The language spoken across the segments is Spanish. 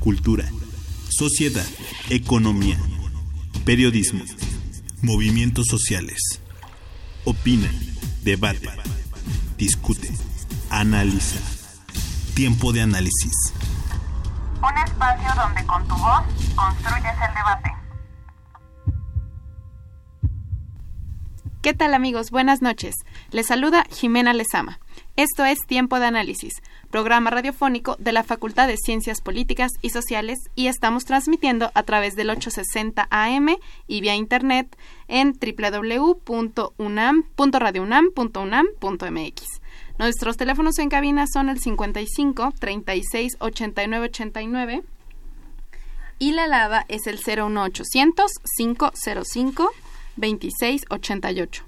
Cultura. Sociedad. Economía. Periodismo. Movimientos sociales. Opina. Debate. Discute. Analiza. Tiempo de análisis. Un espacio donde con tu voz construyes el debate. ¿Qué tal amigos? Buenas noches. Les saluda Jimena Lezama. Esto es Tiempo de Análisis, programa radiofónico de la Facultad de Ciencias Políticas y Sociales y estamos transmitiendo a través del 860 AM y vía internet en www.unam.radiounam.unam.mx. Nuestros teléfonos en cabina son el 55 36 89 89 y la alada es el 01800 505 26 88.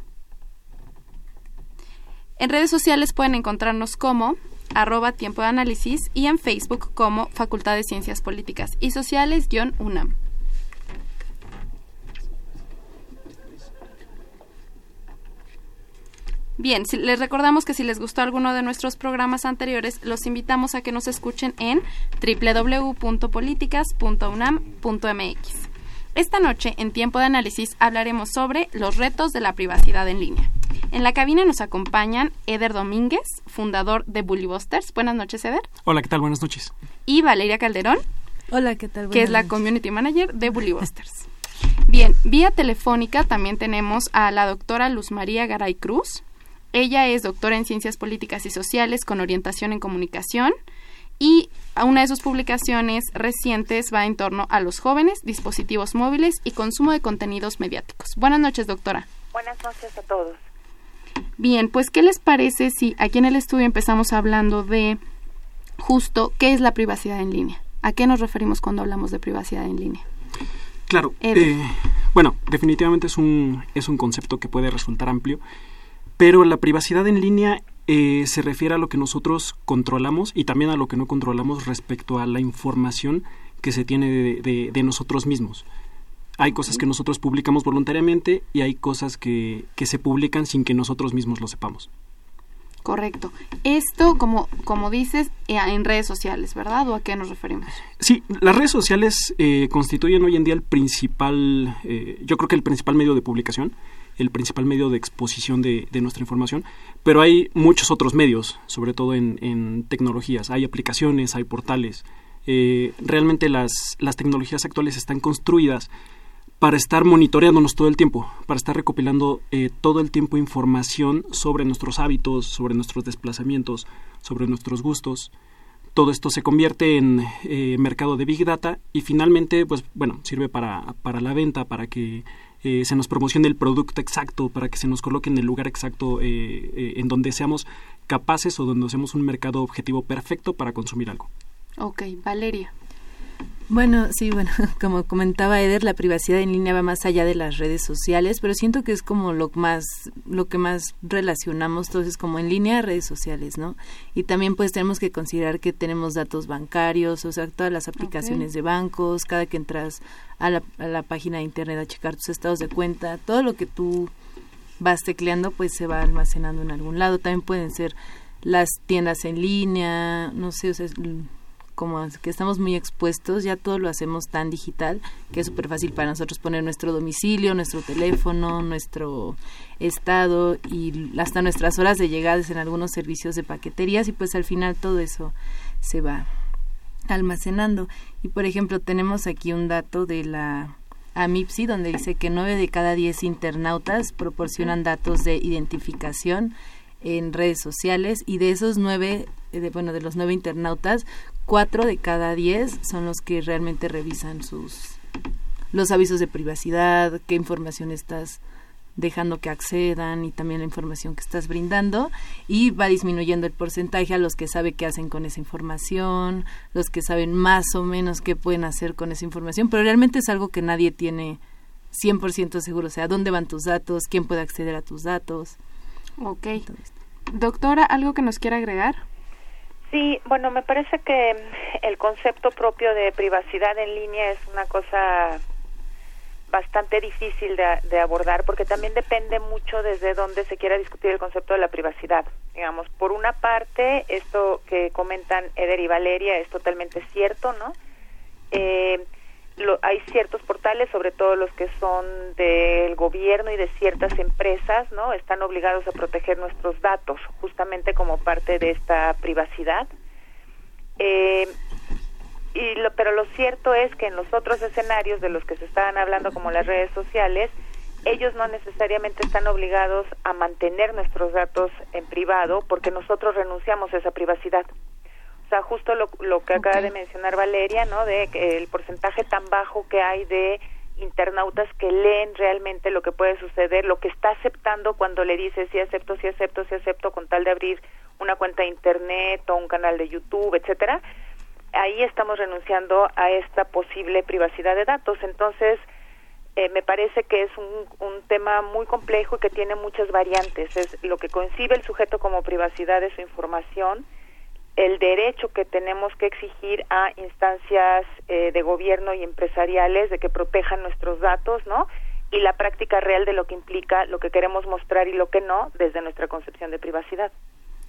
En redes sociales pueden encontrarnos como arroba tiempo de análisis y en Facebook como Facultad de Ciencias Políticas y Sociales-UNAM. Bien, les recordamos que si les gustó alguno de nuestros programas anteriores, los invitamos a que nos escuchen en www.políticas.unam.mx. Esta noche, en tiempo de análisis, hablaremos sobre los retos de la privacidad en línea. En la cabina nos acompañan Eder Domínguez, fundador de Bullybusters. Buenas noches, Eder. Hola, ¿qué tal? Buenas noches. Y Valeria Calderón. Hola, ¿qué tal? que es la community manager de Bullybusters. Bien, vía telefónica también tenemos a la doctora Luz María Garay Cruz. Ella es doctora en Ciencias Políticas y Sociales con orientación en comunicación y una de sus publicaciones recientes va en torno a los jóvenes, dispositivos móviles y consumo de contenidos mediáticos. Buenas noches, doctora. Buenas noches a todos. Bien, pues ¿qué les parece si aquí en el estudio empezamos hablando de justo qué es la privacidad en línea? ¿A qué nos referimos cuando hablamos de privacidad en línea? Claro. Eh, bueno, definitivamente es un, es un concepto que puede resultar amplio pero la privacidad en línea eh, se refiere a lo que nosotros controlamos y también a lo que no controlamos respecto a la información que se tiene de, nosotros mismos. Hay cosas que nosotros publicamos voluntariamente y hay cosas que, que se publican sin que nosotros mismos lo sepamos. Correcto. Esto, como, como dices, eh, en redes sociales, ¿verdad? ¿O a qué nos referimos? Sí, las redes sociales eh, constituyen hoy en día el principal, yo creo que el principal medio de publicación el principal medio de exposición de, nuestra información, pero hay muchos otros medios, sobre todo en, tecnologías. Hay aplicaciones, hay portales. Eh, realmente las, las tecnologías actuales están construidas para estar monitoreándonos todo el tiempo, para estar recopilando eh, todo el tiempo información sobre nuestros hábitos, sobre nuestros desplazamientos, sobre nuestros gustos. Todo esto se convierte en eh, mercado de Big Data y finalmente, pues bueno, sirve para, para la venta, para que eh, se nos promocione el producto exacto, para que se nos coloque en el lugar exacto eh, eh, en donde seamos capaces o donde seamos un mercado objetivo perfecto para consumir algo. Ok, Valeria. Bueno, sí, bueno, como comentaba Eder, la privacidad en línea va más allá de las redes sociales, pero siento que es como lo más, lo que más relacionamos entonces como en línea redes sociales, ¿no? Y también pues tenemos que considerar que tenemos datos bancarios, o sea, todas las aplicaciones de bancos, cada que entras a la, a la página de internet a checar tus estados de cuenta, todo lo que tú vas tecleando pues se va almacenando en algún lado, también pueden ser las tiendas en línea, no sé, o sea, como que estamos muy expuestos, ya todo lo hacemos tan digital que es súper fácil para nosotros poner nuestro domicilio, nuestro teléfono, nuestro estado y hasta nuestras horas de llegadas en algunos servicios de paqueterías y pues al final todo eso se va almacenando. Y por ejemplo tenemos aquí un dato de la AMIPSI donde dice que nueve de cada diez internautas proporcionan datos de identificación en redes sociales y de esos nueve, de, bueno, de los nueve internautas, cuatro de cada diez son los que realmente revisan sus los avisos de privacidad, qué información estás dejando que accedan y también la información que estás brindando y va disminuyendo el porcentaje a los que sabe qué hacen con esa información, los que saben más o menos qué pueden hacer con esa información, pero realmente es algo que nadie tiene 100% seguro, o sea, dónde van tus datos, quién puede acceder a tus datos. Ok. Doctora, ¿algo que nos quiera agregar? Sí, bueno, me parece que el concepto propio de privacidad en línea es una cosa bastante difícil de, abordar porque también depende mucho desde dónde se quiera discutir el concepto de la privacidad. Digamos, por una parte, esto que comentan Eder y Valeria es totalmente cierto, ¿no? Eh, hay ciertos portales, sobre todo los que son del gobierno y de ciertas empresas, ¿no? Están obligados a proteger nuestros datos, justamente como parte de esta privacidad. Eh, y lo, pero lo cierto es que en los otros escenarios de los que se estaban hablando como las redes sociales ellos no necesariamente están obligados a mantener nuestros datos en privado porque nosotros renunciamos a esa privacidad sea justo lo, lo que acaba de mencionar Valeria no de que el porcentaje tan bajo que hay de internautas que leen realmente lo que puede suceder, lo que está aceptando cuando le dice sí acepto, sí acepto, sí acepto con tal de abrir una cuenta de internet o un canal de YouTube, etcétera, ahí estamos renunciando a esta posible privacidad de datos. Entonces, eh, me parece que es un, un, tema muy complejo y que tiene muchas variantes. Es lo que concibe el sujeto como privacidad de su información, el derecho que tenemos que exigir a instancias eh, de gobierno y empresariales de que protejan nuestros datos, ¿no? Y la práctica real de lo que implica lo que queremos mostrar y lo que no desde nuestra concepción de privacidad.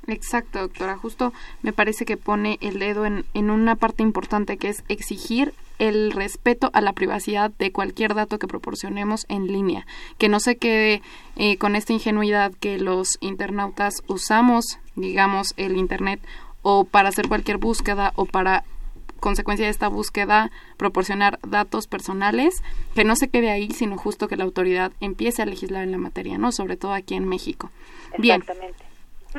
Exacto, doctora. Justo me parece que pone el dedo en, en una parte importante que es exigir el respeto a la privacidad de cualquier dato que proporcionemos en línea. Que no se quede eh, con esta ingenuidad que los internautas usamos, digamos, el Internet o para hacer cualquier búsqueda o para consecuencia de esta búsqueda proporcionar datos personales, que no se quede ahí, sino justo que la autoridad empiece a legislar en la materia, ¿no? Sobre todo aquí en México. Bien.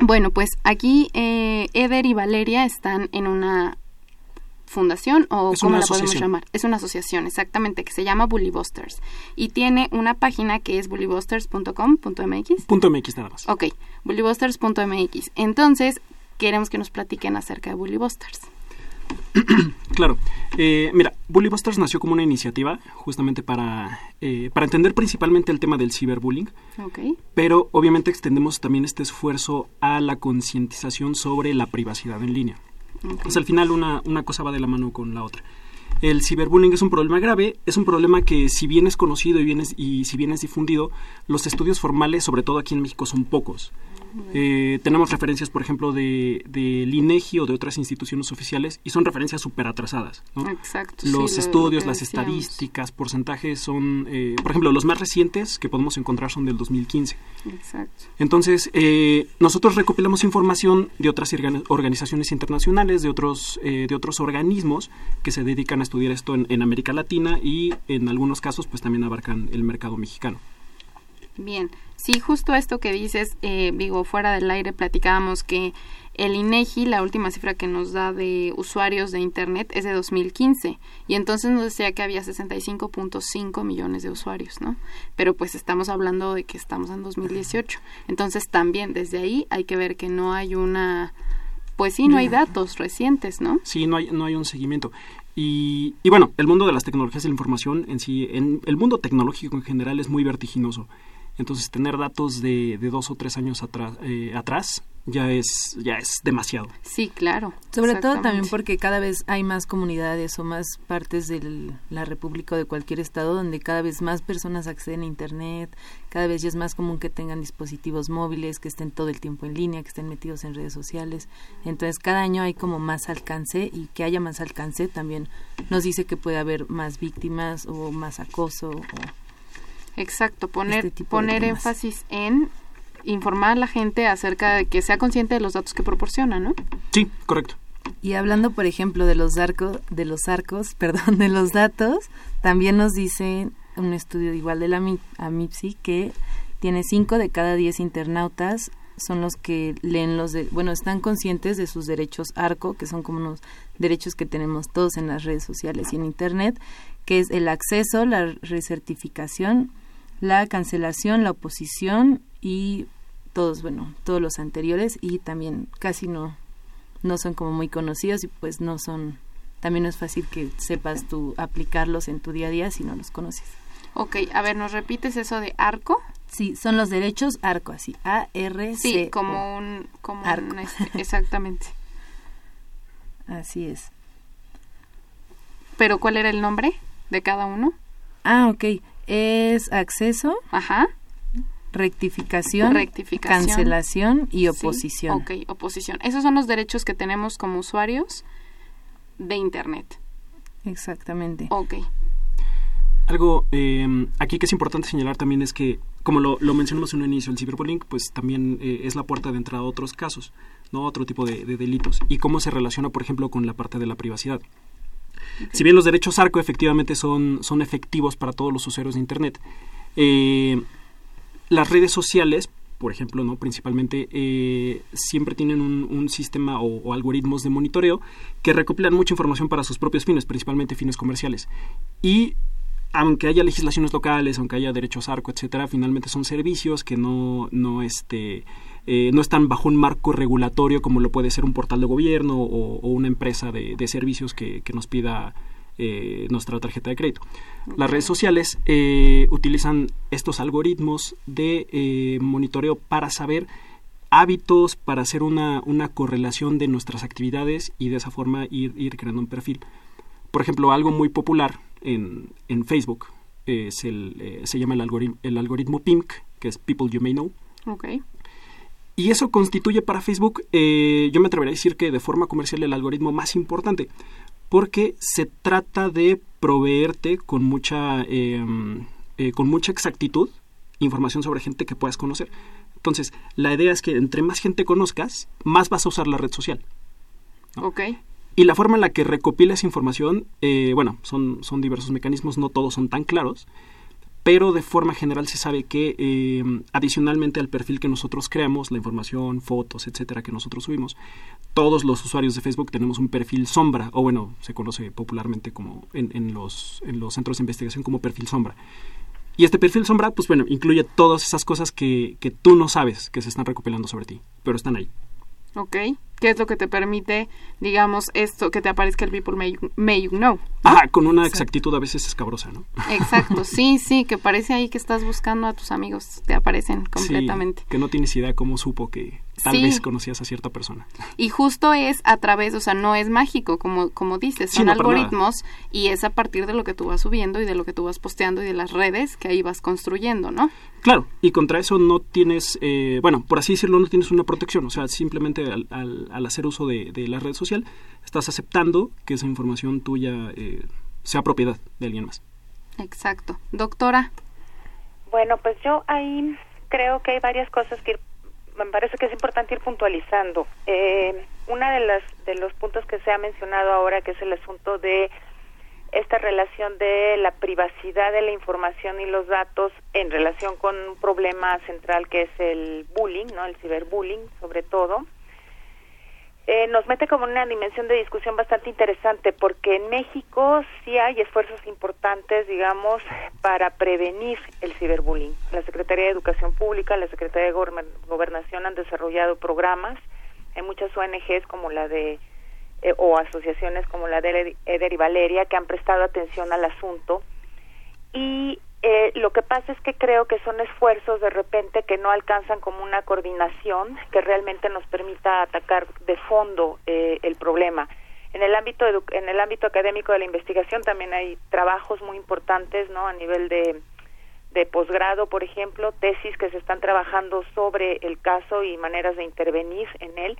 Bueno, pues aquí eh, Eder y Valeria están en una fundación o cómo la podemos llamar. Es una asociación, exactamente, que se llama Bullybusters y tiene una página que es bullybusters.com.mx. Punto .mx nada más. Ok, bullybusters.mx. Entonces, queremos que nos platiquen acerca de Bullybusters. claro. Eh, mira, Bullybusters nació como una iniciativa justamente para, eh, para entender principalmente el tema del ciberbullying. Okay. Pero obviamente extendemos también este esfuerzo a la concientización sobre la privacidad en línea. Okay. al final una, una cosa va de la mano con la otra. El ciberbullying es un problema grave, es un problema que si bien es conocido y, bien es, y si bien es difundido, los estudios formales, sobre todo aquí en México, son pocos. Eh, tenemos referencias, por ejemplo, de, de INEGI o de otras instituciones oficiales y son referencias súper atrasadas. Exacto. Los estudios, las estadísticas, porcentajes son, eh, por ejemplo, los más recientes que podemos encontrar son del 2015. Exacto. Entonces, eh, nosotros recopilamos información de otras organizaciones internacionales, de otros, de otros organismos que se dedican a estudiar esto en, en América Latina y en algunos casos pues también abarcan el mercado mexicano. Bien, sí, justo esto que dices, eh, digo, fuera del aire platicábamos que el INEGI, la última cifra que nos da de usuarios de Internet es de 2015 y entonces nos decía que había 65.5 millones de usuarios, ¿no? Pero pues estamos hablando de que estamos en 2018. Entonces también desde ahí hay que ver que no hay una pues sí, no hay datos recientes, ¿no? Sí, no hay, no hay un seguimiento. Y, y bueno, el mundo de las tecnologías y la información en sí, en el mundo tecnológico en general es muy vertiginoso. Entonces, tener datos de, de dos o tres años atrás, eh, atrás ya es ya es demasiado. Sí, claro. Sobre todo también porque cada vez hay más comunidades o más partes de la República o de cualquier estado donde cada vez más personas acceden a Internet, cada vez ya es más común que tengan dispositivos móviles, que estén todo el tiempo en línea, que estén metidos en redes sociales. Entonces, cada año hay como más alcance y que haya más alcance también nos dice que puede haber más víctimas o más acoso o Exacto, poner, este poner énfasis en informar a la gente acerca de que sea consciente de los datos que proporciona, ¿no? Sí, correcto. Y hablando, por ejemplo, de los arcos, de los arcos, perdón, de los datos, también nos dice un estudio igual de la AMIPSI que tiene 5 de cada 10 internautas son los que leen los de, bueno, están conscientes de sus derechos ARCO, que son como unos derechos que tenemos todos en las redes sociales y en internet, que es el acceso, la recertificación, la cancelación, la oposición y todos, bueno, todos los anteriores y también casi no no son como muy conocidos y pues no son también no es fácil que sepas tú aplicarlos en tu día a día si no los conoces. Ok, a ver, ¿nos repites eso de arco? Sí, son los derechos arco, así, A-R-C. Sí, como un... Como Un, este, exactamente. así es. ¿Pero cuál era el nombre de cada uno? Ah, ok. Es acceso. Ajá. Rectificación, rectificación, cancelación y oposición. ok, oposición. Esos son los derechos que tenemos como usuarios de Internet. Exactamente. Ok. Algo eh, aquí que es importante señalar también es que, como lo, mencionamos en un inicio, el ciberbullying pues también eh, es la puerta de entrada a otros casos, no otro tipo de, delitos. Y cómo se relaciona, por ejemplo, con la parte de la privacidad. Si bien los derechos ARCO efectivamente son, son efectivos para todos los usuarios de Internet, eh, las redes sociales por ejemplo, ¿no? principalmente, eh, siempre tienen un, sistema o, algoritmos de monitoreo que recopilan mucha información para sus propios fines, principalmente fines comerciales. Y aunque haya legislaciones locales, aunque haya derechos arco, etcétera, finalmente son servicios que no, no, este, eh, no están bajo un marco regulatorio como lo puede ser un portal de gobierno o, una empresa de, servicios que, que nos pida eh, nuestra tarjeta de crédito. Las redes sociales eh, utilizan estos algoritmos de eh, monitoreo para saber hábitos, para hacer una, una, correlación de nuestras actividades y de esa forma ir, ir creando un perfil. Por ejemplo, algo muy popular en, en Facebook es el, se llama el, algoritmo, el algoritmo PIMC, que es People You May Know. Okay. Y eso constituye para Facebook, yo me atrevería a decir que de forma comercial el algoritmo más importante, porque se trata de proveerte con mucha, em, eh, con mucha exactitud información sobre gente que puedas conocer. Entonces, la idea es que entre más gente conozcas, más vas a usar la red social. Ok. Y la forma en la que recopilas información, eh, bueno, son, son diversos mecanismos, no todos son tan claros, pero de forma general se sabe que eh, adicionalmente al perfil que nosotros creamos, la información, fotos, etcétera, que nosotros subimos, todos los usuarios de Facebook tenemos un perfil sombra, o bueno, se conoce popularmente como en, los, en los centros de investigación como perfil sombra. Y este perfil sombra, pues bueno, incluye todas esas cosas que, que tú no sabes que se están recopilando sobre ti, pero están ahí. Ok. ¿Qué es lo que te permite, digamos, esto, que te aparezca el people may, may you know? Ah, con una exactitud a veces escabrosa, ¿no? Exacto, sí, sí, que parece ahí que estás buscando a tus amigos, te aparecen completamente. que no tienes idea cómo supo que tal vez conocías a cierta persona. Y justo es a través, o sea, no es mágico, como, como dices, son algoritmos y es a partir de lo que tú vas subiendo y de lo que tú vas posteando y de las redes que ahí vas construyendo, ¿no? Claro, y contra eso no tienes, eh, bueno, por así decirlo, no tienes una protección, o sea, simplemente al, al, hacer uso de, la red social, estás aceptando que esa información tuya eh, sea propiedad de alguien más. Exacto. Doctora. Bueno, pues yo ahí creo que hay varias cosas que me parece que es importante ir puntualizando. Eh, una de las de los puntos que se ha mencionado ahora, que es el asunto de esta relación de la privacidad de la información y los datos en relación con un problema central que es el bullying, ¿no? El ciberbullying, sobre todo. Eh, nos mete como una dimensión de discusión bastante interesante porque en México sí hay esfuerzos importantes, digamos, para prevenir el ciberbullying. La Secretaría de Educación Pública, la Secretaría de Gobernación han desarrollado programas. Hay muchas ONGs como la de eh, o asociaciones como la de Eder y Valeria que han prestado atención al asunto y eh, lo que pasa es que creo que son esfuerzos de repente que no alcanzan como una coordinación que realmente nos permita atacar de fondo eh, el problema. En el ámbito en el ámbito académico de la investigación también hay trabajos muy importantes, ¿no? A nivel de de posgrado, por ejemplo, tesis que se están trabajando sobre el caso y maneras de intervenir en él.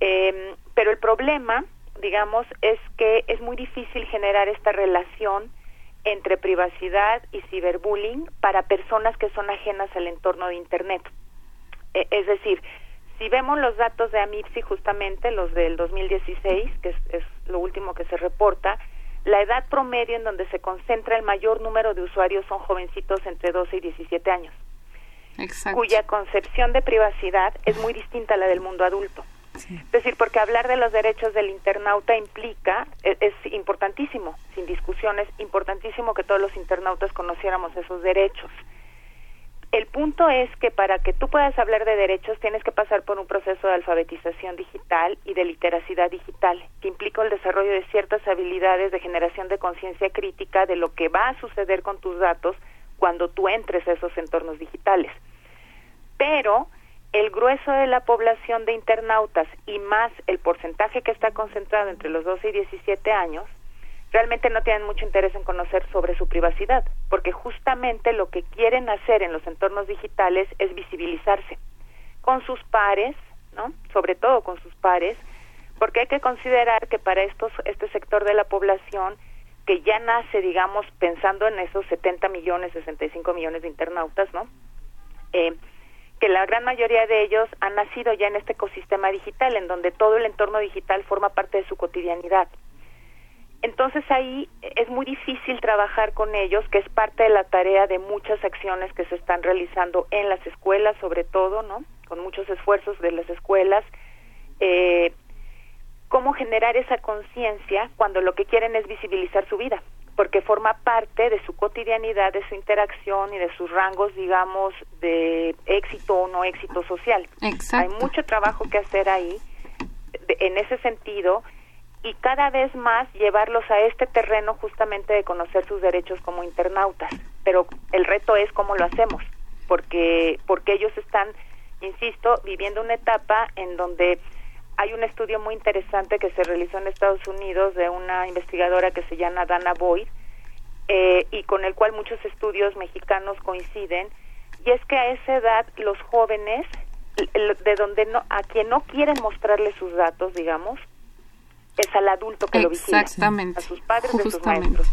Eh, pero el problema, digamos, es que es muy difícil generar esta relación entre privacidad y ciberbullying para personas que son ajenas al entorno de Internet. E, es decir, si vemos los datos de AMIPSI, justamente los del 2016, que es, lo último que se reporta, la edad promedio en donde se concentra el mayor número de usuarios son jovencitos entre 12 y 17 años, cuya concepción de privacidad es muy distinta a la del mundo adulto. Es decir, porque hablar de los derechos del internauta implica, es, es, importantísimo, sin discusiones, importantísimo que todos los internautas conociéramos esos derechos. punto es que para que tú puedas hablar de derechos tienes que pasar por un proceso de alfabetización digital y de literacidad digital, que implica el desarrollo de ciertas habilidades de generación de conciencia crítica de lo que va a suceder con tus datos cuando tú entres a esos entornos digitales. Pero el grueso de la población de internautas y más el porcentaje que está concentrado entre los 12 y 17 años, realmente no tienen mucho interés en conocer sobre su privacidad, porque justamente lo que quieren hacer en los entornos digitales es visibilizarse con sus pares, ¿no? Sobre todo con sus pares, porque hay que considerar que para estos este sector de la población que ya nace, digamos, pensando en esos 70 millones, 65 millones de internautas, ¿no? Eh, que la gran mayoría de ellos han nacido ya en este ecosistema digital, en donde todo el entorno digital forma parte de su cotidianidad. Entonces ahí es muy difícil trabajar con ellos, que es parte de la tarea de muchas acciones que se están realizando en las escuelas, sobre todo, ¿no? Con muchos esfuerzos de las escuelas. Eh, cómo generar esa conciencia cuando lo que quieren es visibilizar su vida porque forma parte de su cotidianidad, de su interacción y de sus rangos, digamos, de éxito o no éxito social. Hay mucho trabajo que hacer ahí en ese sentido y cada vez más llevarlos a este terreno justamente de conocer sus derechos como internautas. Pero el reto es cómo lo hacemos, porque porque ellos están, insisto, viviendo una etapa en donde hay un estudio muy interesante que se realizó en Estados Unidos de una investigadora que se llama Dana Boyd eh, y con el cual muchos estudios mexicanos coinciden y es que a esa edad los jóvenes de donde no a quien no quieren mostrarle sus datos digamos es al adulto que lo vigila a sus padres y a sus maestros.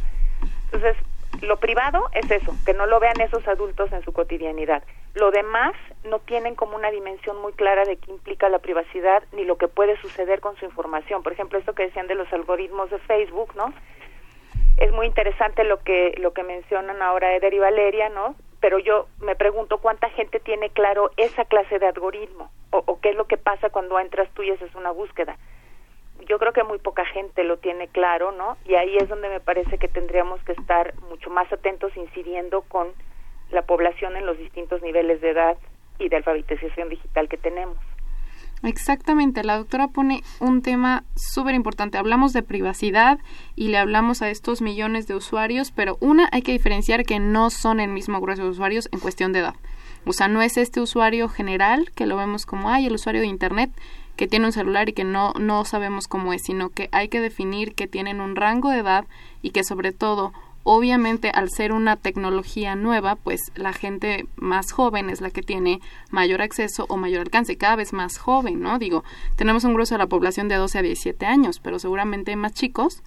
Entonces lo privado es eso, que no lo vean esos adultos en su cotidianidad. Lo demás no tienen como una dimensión muy clara de qué implica la privacidad ni lo que puede suceder con su información. Por ejemplo, esto que decían de los algoritmos de Facebook, ¿no? Es muy interesante lo que lo que mencionan ahora Eder y Valeria, ¿no? Pero yo me pregunto cuánta gente tiene claro esa clase de algoritmo o, o qué es lo que pasa cuando entras tú y haces una búsqueda yo creo que muy poca gente lo tiene claro, ¿no? Y ahí es donde me parece que tendríamos que estar mucho más atentos incidiendo con la población en los distintos niveles de edad y de alfabetización digital que tenemos. Exactamente, la doctora pone un tema súper importante. Hablamos de privacidad y le hablamos a estos millones de usuarios, pero una hay que diferenciar que no son el mismo grueso de usuarios en cuestión de edad. O sea, no es este usuario general que lo vemos como, hay el usuario de Internet, que tiene un celular y que no, no sabemos cómo es, sino que hay que definir que tienen un rango de edad y que sobre todo obviamente al ser una tecnología nueva, pues la gente más joven es la que tiene mayor acceso o mayor alcance, cada vez más joven, ¿no? Digo, tenemos un grueso de la población de 12 a 17 años, pero seguramente más chicos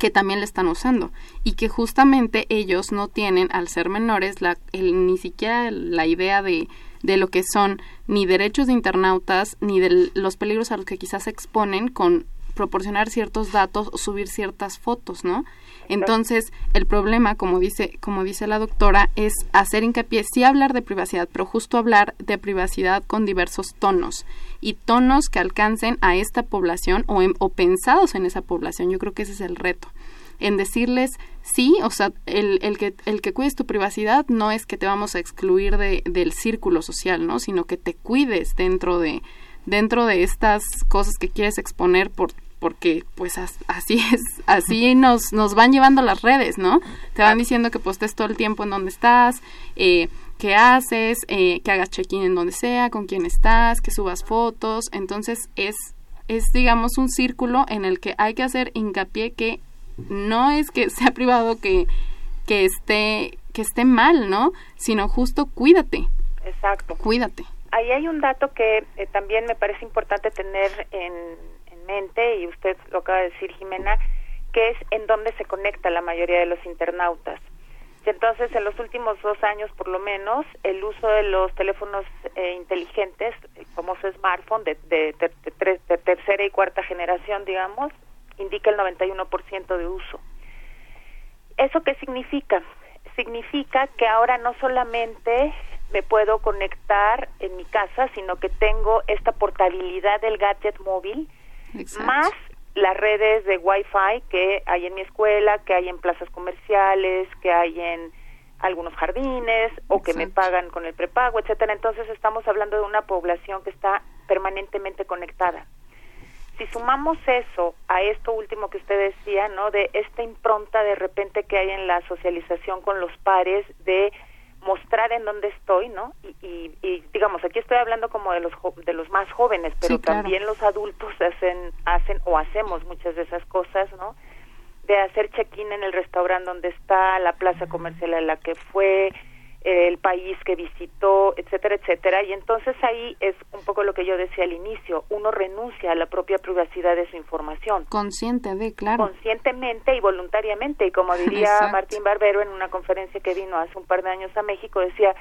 que también le están usando y que justamente ellos no tienen al ser menores la ni siquiera la idea de de lo que son ni derechos de internautas ni de los peligros a los que quizás se exponen con proporcionar ciertos datos o subir ciertas fotos, ¿no? Entonces, el problema, como dice, como dice la doctora, es hacer hincapié, sí hablar de privacidad, pero justo hablar de privacidad con diversos tonos y tonos que alcancen a esta población o, o pensados en esa población. Yo creo que ese es el reto en decirles sí, o sea, el, el, que, el que cuides tu privacidad no es que te vamos a excluir de, del círculo social, ¿no? Sino que te cuides dentro de, dentro de estas cosas que quieres exponer por porque pues así es, así nos, nos van llevando las redes, ¿no? Te van diciendo que postes todo el tiempo en donde estás, eh, qué haces, eh, que hagas check-in en donde sea, con quién estás, que subas fotos, entonces es, es digamos un círculo en el que hay que hacer hincapié que no es que sea privado que, que esté que esté mal, ¿no? Sino justo cuídate. Exacto. Cuídate. Ahí hay un dato que eh, también me parece importante tener en, en mente, y usted lo acaba de decir, Jimena, que es en dónde se conecta la mayoría de los internautas. Y entonces, en los últimos dos años, por lo menos, el uso de los teléfonos eh, inteligentes, el famoso smartphone de, de, de, tercera y cuarta generación, digamos, indica el 91% de uso. ¿Eso qué significa? Significa que ahora no solamente me puedo conectar en mi casa, sino que tengo esta portabilidad del gadget móvil, más las redes de Wi-Fi que hay en mi escuela, que hay en plazas comerciales, que hay en algunos jardines o que me pagan con el prepago, etcétera. Entonces estamos hablando de una población que está permanentemente conectada. Si sumamos eso a esto último que usted decía, ¿no? De esta impronta de repente que hay en la socialización con los pares de mostrar en dónde estoy, ¿no? Y, y, digamos, aquí estoy hablando como de los de los más jóvenes, pero también los adultos hacen hacen o hacemos muchas de esas cosas, ¿no? De hacer check-in en el restaurante donde está, la plaza comercial a la que fue, el país que visitó, etcétera, etcétera. Y entonces ahí es un poco lo que yo decía al inicio, uno renuncia a la propia privacidad de su información. Consciente de, claro. Conscientemente y voluntariamente. Y como diría Martín Barbero en una conferencia que vino hace un par de años a México, decía,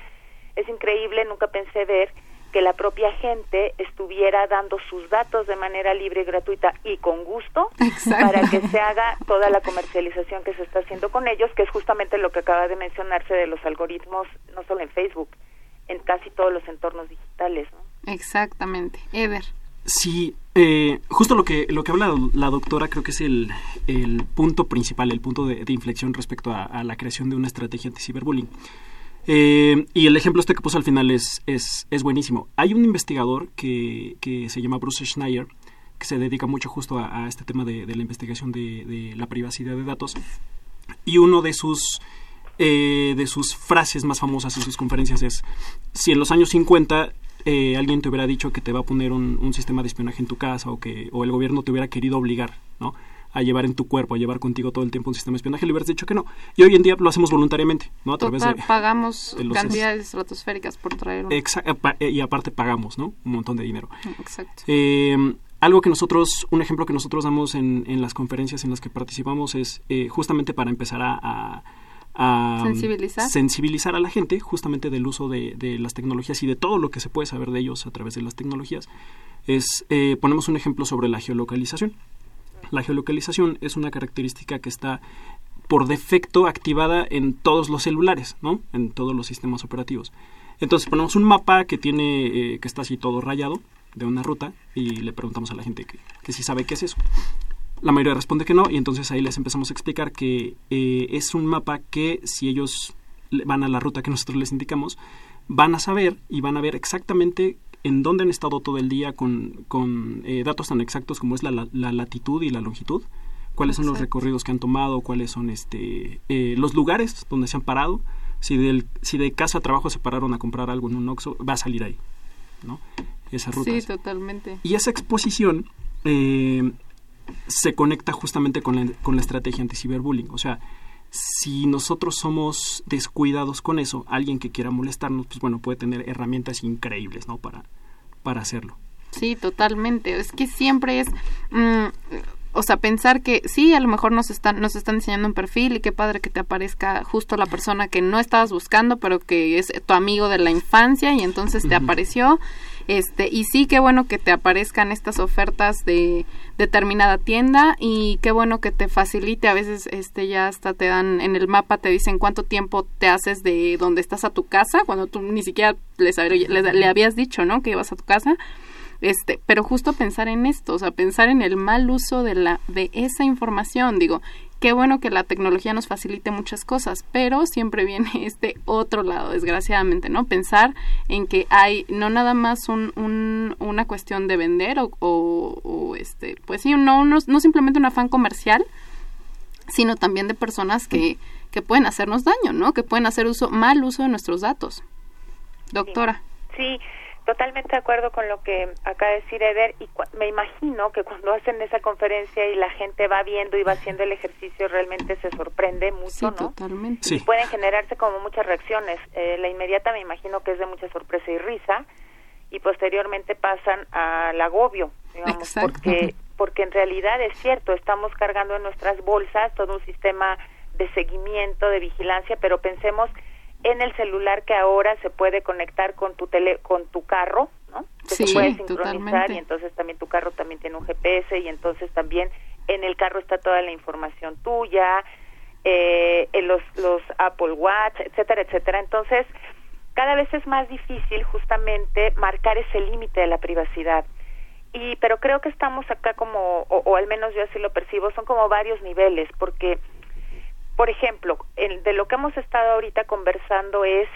es increíble, nunca pensé ver que la propia gente estuviera dando sus datos de manera libre y gratuita y con gusto para que se haga toda la comercialización que se está haciendo con ellos, que es justamente lo que acaba de mencionarse de los algoritmos, no solo en Facebook, en casi todos los entornos digitales. Exactamente. Eder. Sí, eh, justo lo que, lo que habla la doctora creo que es el, el punto principal, el punto de, inflexión respecto a, a, la creación de una estrategia anti-ciberbullying. Eh, y el ejemplo este que puso al final es, es, es buenísimo. Hay un investigador que, que, se llama Bruce Schneier, que se dedica mucho justo a, este tema de, la investigación de, la privacidad de datos. Y uno de sus, eh, de sus frases más famosas en sus conferencias es, si en los años 50 eh, alguien te hubiera dicho que te va a poner un, un, sistema de espionaje en tu casa o que o el gobierno te hubiera querido obligar, ¿no? A llevar en tu cuerpo, a llevar contigo todo el tiempo un sistema de espionaje, le hubieras dicho que no. Y hoy en día lo hacemos voluntariamente, ¿no? A través de... pagamos cantidades estratosféricas por traer eh, eh, y aparte pagamos, ¿no? Un montón de dinero. Exacto. Eh, algo que nosotros, un ejemplo que nosotros damos en, en las conferencias en las que participamos es justamente para empezar a, sensibilizar. sensibilizar a la gente justamente del uso de, de, las tecnologías y de todo lo que se puede saber de ellos a través de las tecnologías. Es, ponemos un ejemplo sobre la geolocalización. La geolocalización es una característica que está por defecto activada en todos los celulares, ¿no? En todos los sistemas operativos. Entonces ponemos un mapa que tiene, eh, que está así todo rayado de una ruta y le preguntamos a la gente que, que si sabe qué es eso. La mayoría responde que no y entonces ahí les empezamos a explicar que eh, es un mapa que si ellos van a la ruta que nosotros les indicamos, van a saber y van a ver exactamente en dónde han estado todo el día con, con eh, datos tan exactos como es la, la, latitud y la longitud, cuáles son los recorridos que han tomado, cuáles son este eh, los lugares donde se han parado, si del si de casa a trabajo se pararon a comprar algo en un Oxxo, va a salir ahí, ¿no? Esa ruta. Sí, totalmente. Y esa exposición eh, se conecta justamente con la, con la estrategia anti-ciberbullying, o sea, si nosotros somos descuidados con eso, alguien que quiera molestarnos, pues bueno, puede tener herramientas increíbles, ¿no? Para, para hacerlo. Sí, totalmente. Es que siempre es... Mm, o sea, pensar que sí, a lo mejor nos están, nos están diseñando un perfil y qué padre que te aparezca justo la persona que no estabas buscando, pero que es tu amigo de la infancia y entonces te apareció este, y sí, qué bueno que te aparezcan estas ofertas de determinada tienda y qué bueno que te facilite. A veces este ya hasta te dan en el mapa, te dicen cuánto tiempo te haces de donde estás a tu casa, cuando tú ni siquiera les, le habías dicho, ¿no? Que ibas a tu casa. Este, pero justo pensar en esto, o sea, pensar en el mal uso de la de esa información, digo, qué bueno que la tecnología nos facilite muchas cosas, pero siempre viene este otro lado, desgraciadamente, ¿no? Pensar en que hay no nada más un, una cuestión de vender o, o, este, pues sí, no, no, no, simplemente un afán comercial, sino también de personas que, que pueden hacernos daño, ¿no? Que pueden hacer uso, mal uso de nuestros datos. Doctora. sí. Totalmente de acuerdo con lo que acaba de decir Eder y me imagino que cuando hacen esa conferencia y la gente va viendo y va haciendo el ejercicio realmente se sorprende mucho, sí, ¿no? Totalmente. Y pueden generarse como muchas reacciones. Eh, la inmediata me imagino que es de mucha sorpresa y risa y posteriormente pasan al agobio, digamos, porque porque en realidad es cierto, estamos cargando en nuestras bolsas todo un sistema de seguimiento, de vigilancia, pero pensemos en el celular que ahora se puede conectar con tu tele, con tu carro, ¿no? Que se puede sincronizar y entonces también tu carro también tiene un GPS y entonces también en el carro está toda la información tuya, eh, en los, los Apple Watch, etcétera, etcétera. Entonces, cada vez es más difícil justamente marcar ese límite de la privacidad. Y, pero creo que estamos acá como, o, o al menos yo así lo percibo, son como varios niveles, porque por ejemplo, de lo que hemos estado ahorita conversando es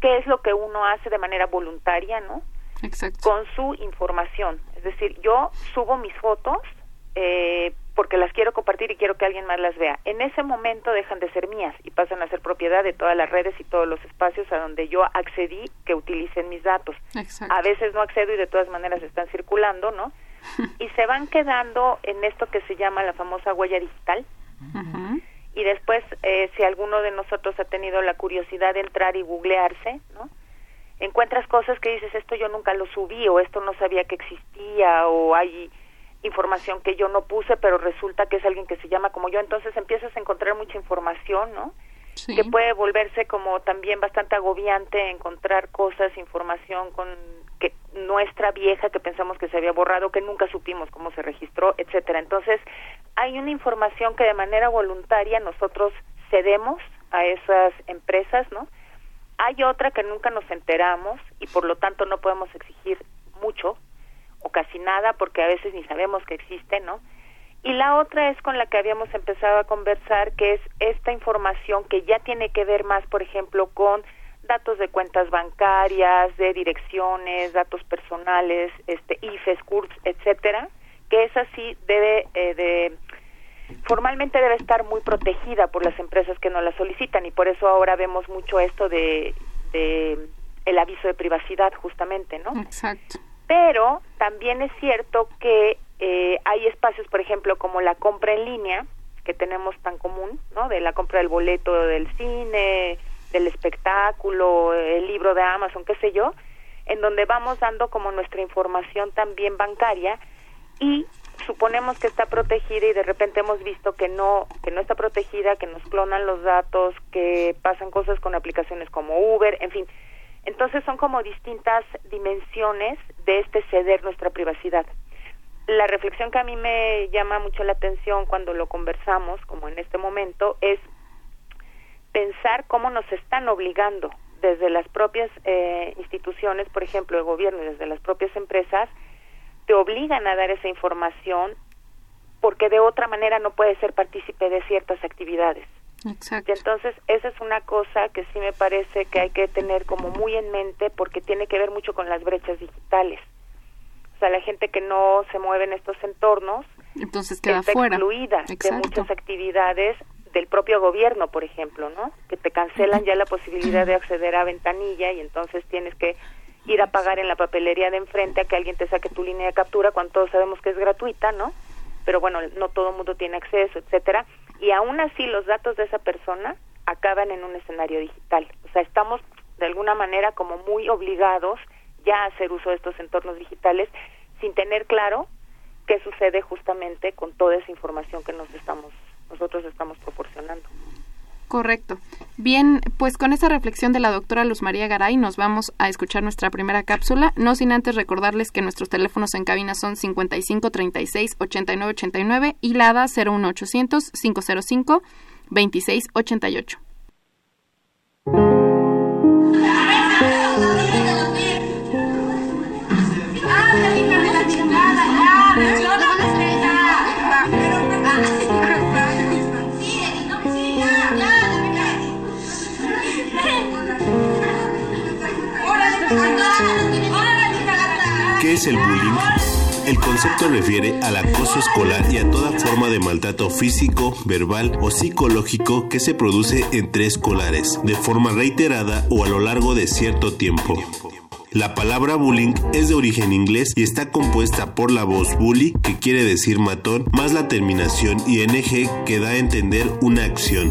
qué es lo que uno hace de manera voluntaria, ¿no? Exacto. Con su información. Es decir, yo subo mis fotos eh, porque las quiero compartir y quiero que alguien más las vea. En ese momento dejan de ser mías y pasan a ser propiedad de todas las redes y todos los espacios a donde yo accedí que utilicen mis datos. Exacto. A veces no accedo y de todas maneras están circulando, ¿no? y se van quedando en esto que se llama la famosa huella digital. Y después, eh, si alguno de nosotros ha tenido la curiosidad de entrar y googlearse, ¿no? Encuentras cosas que dices, esto yo nunca lo subí o esto no sabía que existía o hay información que yo no puse, pero resulta que es alguien que se llama como yo, entonces empiezas a encontrar mucha información, ¿no? Que puede volverse como también bastante agobiante encontrar cosas, información con que nuestra vieja que pensamos que se había borrado, que nunca supimos cómo se registró, etcétera. Entonces, hay una información que de manera voluntaria nosotros cedemos a esas empresas, ¿no? Hay otra que nunca nos enteramos y por lo tanto no podemos exigir mucho o casi nada porque a veces ni sabemos que existe, ¿no? Y la otra es con la que habíamos empezado a conversar, que es esta información que ya tiene que ver más, por ejemplo, con datos de cuentas bancarias, de direcciones, datos personales, este IFES, CURPS, etcétera, que esa sí debe eh, de formalmente debe estar muy protegida por las empresas que no la solicitan y por eso ahora vemos mucho esto de, de el aviso de privacidad justamente, ¿no? Exacto pero también es cierto que eh, hay espacios, por ejemplo, como la compra en línea, que tenemos tan común, ¿no? De la compra del boleto del cine, del espectáculo, el libro de Amazon, qué sé yo, en donde vamos dando como nuestra información también bancaria y suponemos que está protegida y de repente hemos visto que no que no está protegida, que nos clonan los datos, que pasan cosas con aplicaciones como Uber, en fin, entonces son como distintas dimensiones de este ceder nuestra privacidad. La reflexión que a mí me llama mucho la atención cuando lo conversamos, como en este momento, es pensar cómo nos están obligando desde las propias eh, instituciones, por ejemplo, el gobierno y desde las propias empresas, te obligan a dar esa información porque de otra manera no puedes ser partícipe de ciertas actividades. Exacto. Y entonces esa es una cosa que sí me parece que hay que tener como muy en mente porque tiene que ver mucho con las brechas digitales. O sea, la gente que no se mueve en estos entornos entonces queda está fuera. excluida de muchas actividades del propio gobierno, por ejemplo, ¿no? Que te cancelan ya la posibilidad de acceder a ventanilla y entonces tienes que ir a pagar en la papelería de enfrente a que alguien te saque tu línea de captura cuando todos sabemos que es gratuita, ¿no? Pero bueno, no todo el mundo tiene acceso, etcétera y aún así los datos de esa persona acaban en un escenario digital. O sea, estamos de alguna manera como muy obligados ya a hacer uso de estos entornos digitales sin tener claro qué sucede justamente con toda esa información que nos estamos nosotros estamos proporcionando. Correcto. Bien, pues con esa reflexión de la doctora Luz María Garay nos vamos a escuchar nuestra primera cápsula, no sin antes recordarles que nuestros teléfonos en cabina son 55 36 89 89 y la ADA 01800 505 26 88. ¿Qué es el bullying? El concepto refiere al acoso escolar y a toda forma de maltrato físico, verbal o psicológico que se produce entre escolares, de forma reiterada o a lo largo de cierto tiempo. La palabra bullying es de origen inglés y está compuesta por la voz bully, que quiere decir matón, más la terminación ing que da a entender una acción.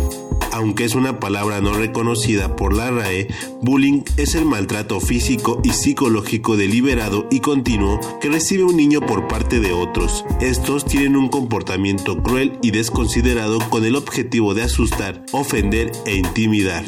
Aunque es una palabra no reconocida por la RAE, bullying es el maltrato físico y psicológico deliberado y continuo que recibe un niño por parte de otros. Estos tienen un comportamiento cruel y desconsiderado con el objetivo de asustar, ofender e intimidar.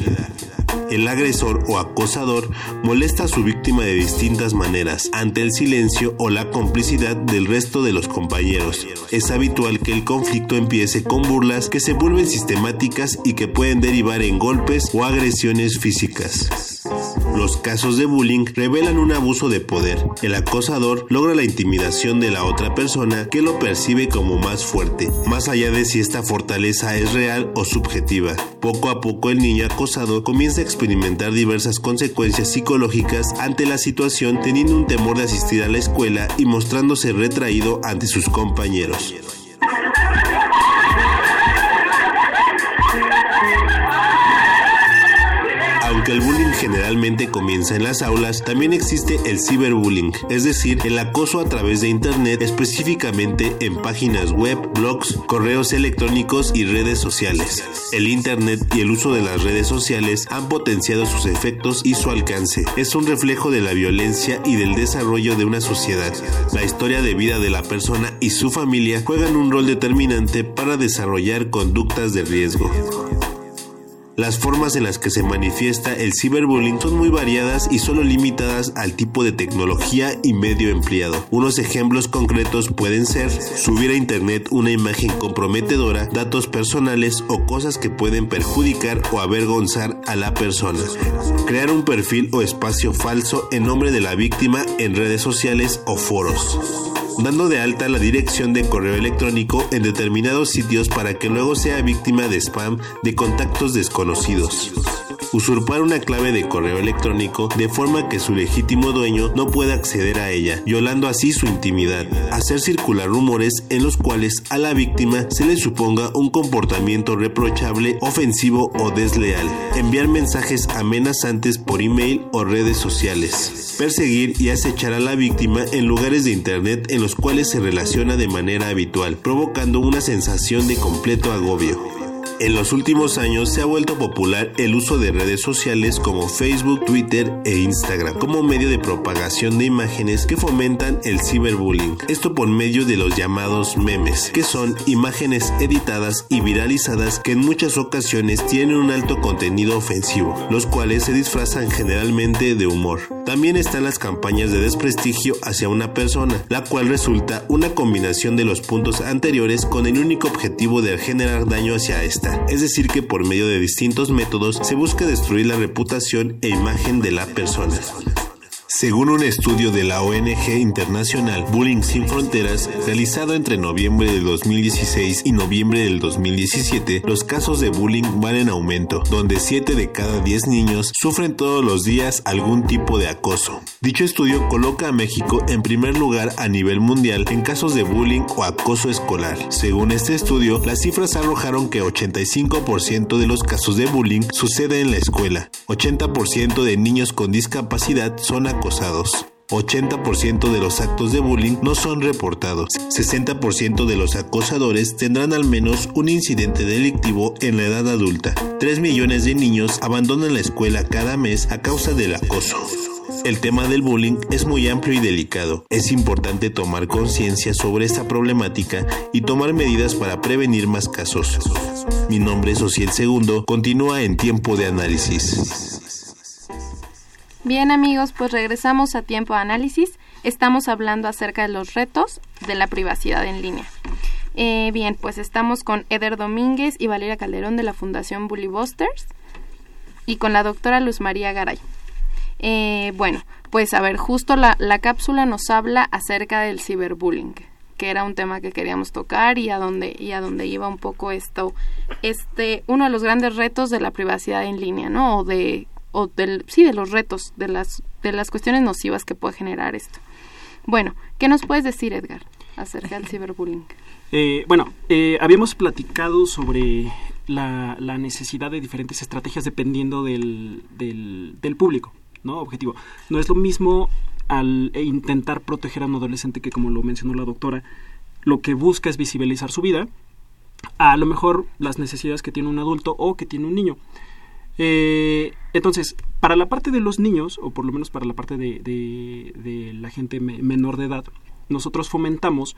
El agresor o acosador molesta a su víctima de distintas maneras, ante el silencio o la complicidad del resto de los compañeros. Es habitual que el conflicto empiece con burlas que se vuelven sistemáticas y que pueden derivar en golpes o agresiones físicas. Los casos de bullying revelan un abuso de poder. El acosador logra la intimidación de la otra persona que lo percibe como más fuerte, más allá de si esta fortaleza es real o subjetiva. Poco a poco el niño acosado comienza a experimentar diversas consecuencias psicológicas ante la situación teniendo un temor de asistir a la escuela y mostrándose retraído ante sus compañeros. Aunque el generalmente comienza en las aulas, también existe el ciberbullying, es decir, el acoso a través de Internet, específicamente en páginas web, blogs, correos electrónicos y redes sociales. El Internet y el uso de las redes sociales han potenciado sus efectos y su alcance. Es un reflejo de la violencia y del desarrollo de una sociedad. La historia de vida de la persona y su familia juegan un rol determinante para desarrollar conductas de riesgo. Las formas en las que se manifiesta el ciberbullying son muy variadas y solo limitadas al tipo de tecnología y medio empleado. Unos ejemplos concretos pueden ser subir a internet una imagen comprometedora, datos personales o cosas que pueden perjudicar o avergonzar a la persona. Crear un perfil o espacio falso en nombre de la víctima en redes sociales o foros dando de alta la dirección de correo electrónico en determinados sitios para que luego sea víctima de spam de contactos desconocidos usurpar una clave de correo electrónico de forma que su legítimo dueño no pueda acceder a ella, violando así su intimidad, hacer circular rumores en los cuales a la víctima se le suponga un comportamiento reprochable, ofensivo o desleal, enviar mensajes amenazantes por email o redes sociales, perseguir y acechar a la víctima en lugares de internet en los cuales se relaciona de manera habitual, provocando una sensación de completo agobio. En los últimos años se ha vuelto popular el uso de redes sociales como Facebook, Twitter e Instagram como medio de propagación de imágenes que fomentan el ciberbullying. Esto por medio de los llamados memes, que son imágenes editadas y viralizadas que en muchas ocasiones tienen un alto contenido ofensivo, los cuales se disfrazan generalmente de humor. También están las campañas de desprestigio hacia una persona, la cual resulta una combinación de los puntos anteriores con el único objetivo de generar daño hacia esta es decir que por medio de distintos métodos se busca destruir la reputación e imagen de la persona. Según un estudio de la ONG internacional Bullying Sin Fronteras, realizado entre noviembre del 2016 y noviembre del 2017, los casos de bullying van en aumento, donde 7 de cada 10 niños sufren todos los días algún tipo de acoso. Dicho estudio coloca a México en primer lugar a nivel mundial en casos de bullying o acoso escolar. Según este estudio, las cifras arrojaron que 85% de los casos de bullying sucede en la escuela, 80% de niños con discapacidad son acosados 80% de los actos de bullying no son reportados. 60% de los acosadores tendrán al menos un incidente delictivo en la edad adulta. 3 millones de niños abandonan la escuela cada mes a causa del acoso. El tema del bullying es muy amplio y delicado. Es importante tomar conciencia sobre esta problemática y tomar medidas para prevenir más casos. Mi nombre es Ociel Segundo. Continúa en tiempo de análisis. Bien amigos, pues regresamos a tiempo de análisis. Estamos hablando acerca de los retos de la privacidad en línea. Eh, bien, pues estamos con Eder Domínguez y Valeria Calderón de la Fundación Bully Busters y con la doctora Luz María Garay. Eh, bueno, pues a ver, justo la, la cápsula nos habla acerca del ciberbullying que era un tema que queríamos tocar y a dónde y a dónde iba un poco esto este uno de los grandes retos de la privacidad en línea no o de o del, sí, de los retos, de las, de las cuestiones nocivas que puede generar esto. Bueno, ¿qué nos puedes decir, Edgar, acerca del ciberbullying? Eh, bueno, eh, habíamos platicado sobre la, la, necesidad de diferentes estrategias dependiendo del, del, del, público, ¿no? Objetivo. No es lo mismo al intentar proteger a un adolescente que, como lo mencionó la doctora, lo que busca es visibilizar su vida, a lo mejor las necesidades que tiene un adulto o que tiene un niño. Eh, entonces, para la parte de los niños, o por lo menos para la parte de, la gente menor de edad, nosotros fomentamos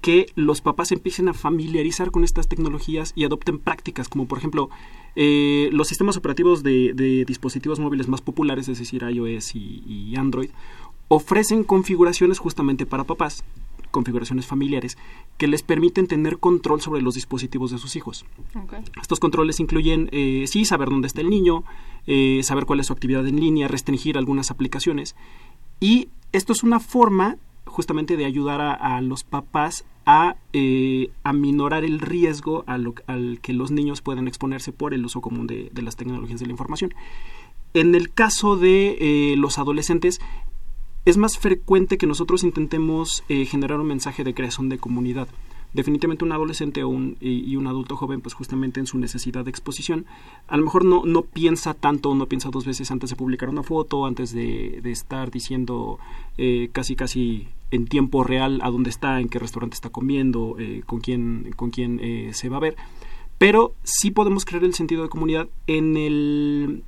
que los papás empiecen a familiarizar con estas tecnologías y adopten prácticas, como por ejemplo eh, los sistemas operativos de, dispositivos móviles más populares, es decir, iOS y Android, ofrecen configuraciones justamente para papás configuraciones familiares que les permiten tener control sobre los dispositivos de sus hijos. Estos controles incluyen, eh, sí, saber dónde está el niño, eh, saber cuál es su actividad en línea, restringir algunas aplicaciones. Y esto es una forma justamente de ayudar a, los papás a eh, aminorar el riesgo al que los niños pueden exponerse por el uso común de, las tecnologías de la información. En el caso de eh, los adolescentes, es más frecuente que nosotros intentemos eh, generar un mensaje de creación de comunidad definitivamente un adolescente o un, y, un adulto joven, pues justamente en su necesidad de exposición, a lo mejor no, no piensa tanto no piensa dos veces antes de publicar una foto, antes de, estar diciendo eh, casi casi en tiempo real a dónde está, en qué restaurante está comiendo, eh, con quién, con quién eh, se va a ver. Pero sí podemos crear el sentido de comunidad en el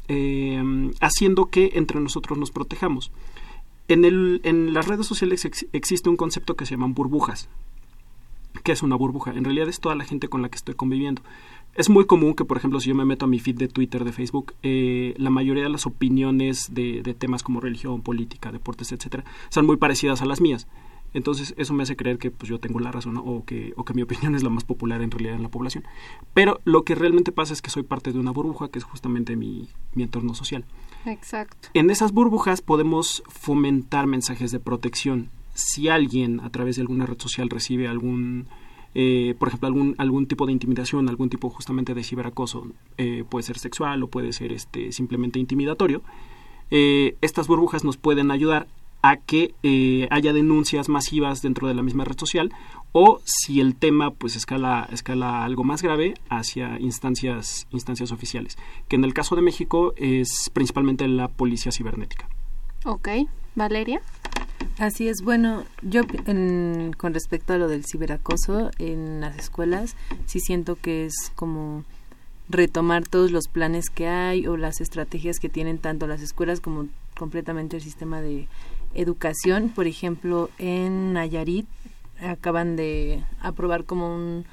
haciendo que entre nosotros nos protejamos. En, el, en las redes sociales existe un concepto que se llaman burbujas. ¿Qué es una burbuja? En realidad es toda la gente con la que estoy conviviendo. Es muy común que, por ejemplo, si yo me meto a mi feed de Twitter, de Facebook, eh, la mayoría de las opiniones de, temas como religión, política, deportes, etcétera, son muy parecidas a las mías. Entonces, eso me hace creer que pues, yo tengo la razón o, que, mi opinión es la más popular en realidad en la población. Pero lo que realmente pasa es que soy parte de una burbuja que es justamente mi entorno social. Exacto. En esas burbujas podemos fomentar mensajes de protección si alguien a través de alguna red social recibe algún, eh, por ejemplo, algún, algún tipo de intimidación, algún tipo justamente de ciberacoso, eh, puede ser sexual o puede ser este, simplemente intimidatorio, eh, estas burbujas nos pueden ayudar a que haya denuncias masivas dentro de la misma red social o si el tema pues escala, escala algo más grave hacia instancias, instancias oficiales, que en el caso de México es principalmente la policía cibernética. Ok, Valeria. Así es, bueno, yo con respecto a lo del ciberacoso en las escuelas, sí siento que es como retomar todos los planes que hay o las estrategias que tienen tanto las escuelas como completamente el sistema de educación. Por ejemplo, en Nayarit acaban de aprobar como un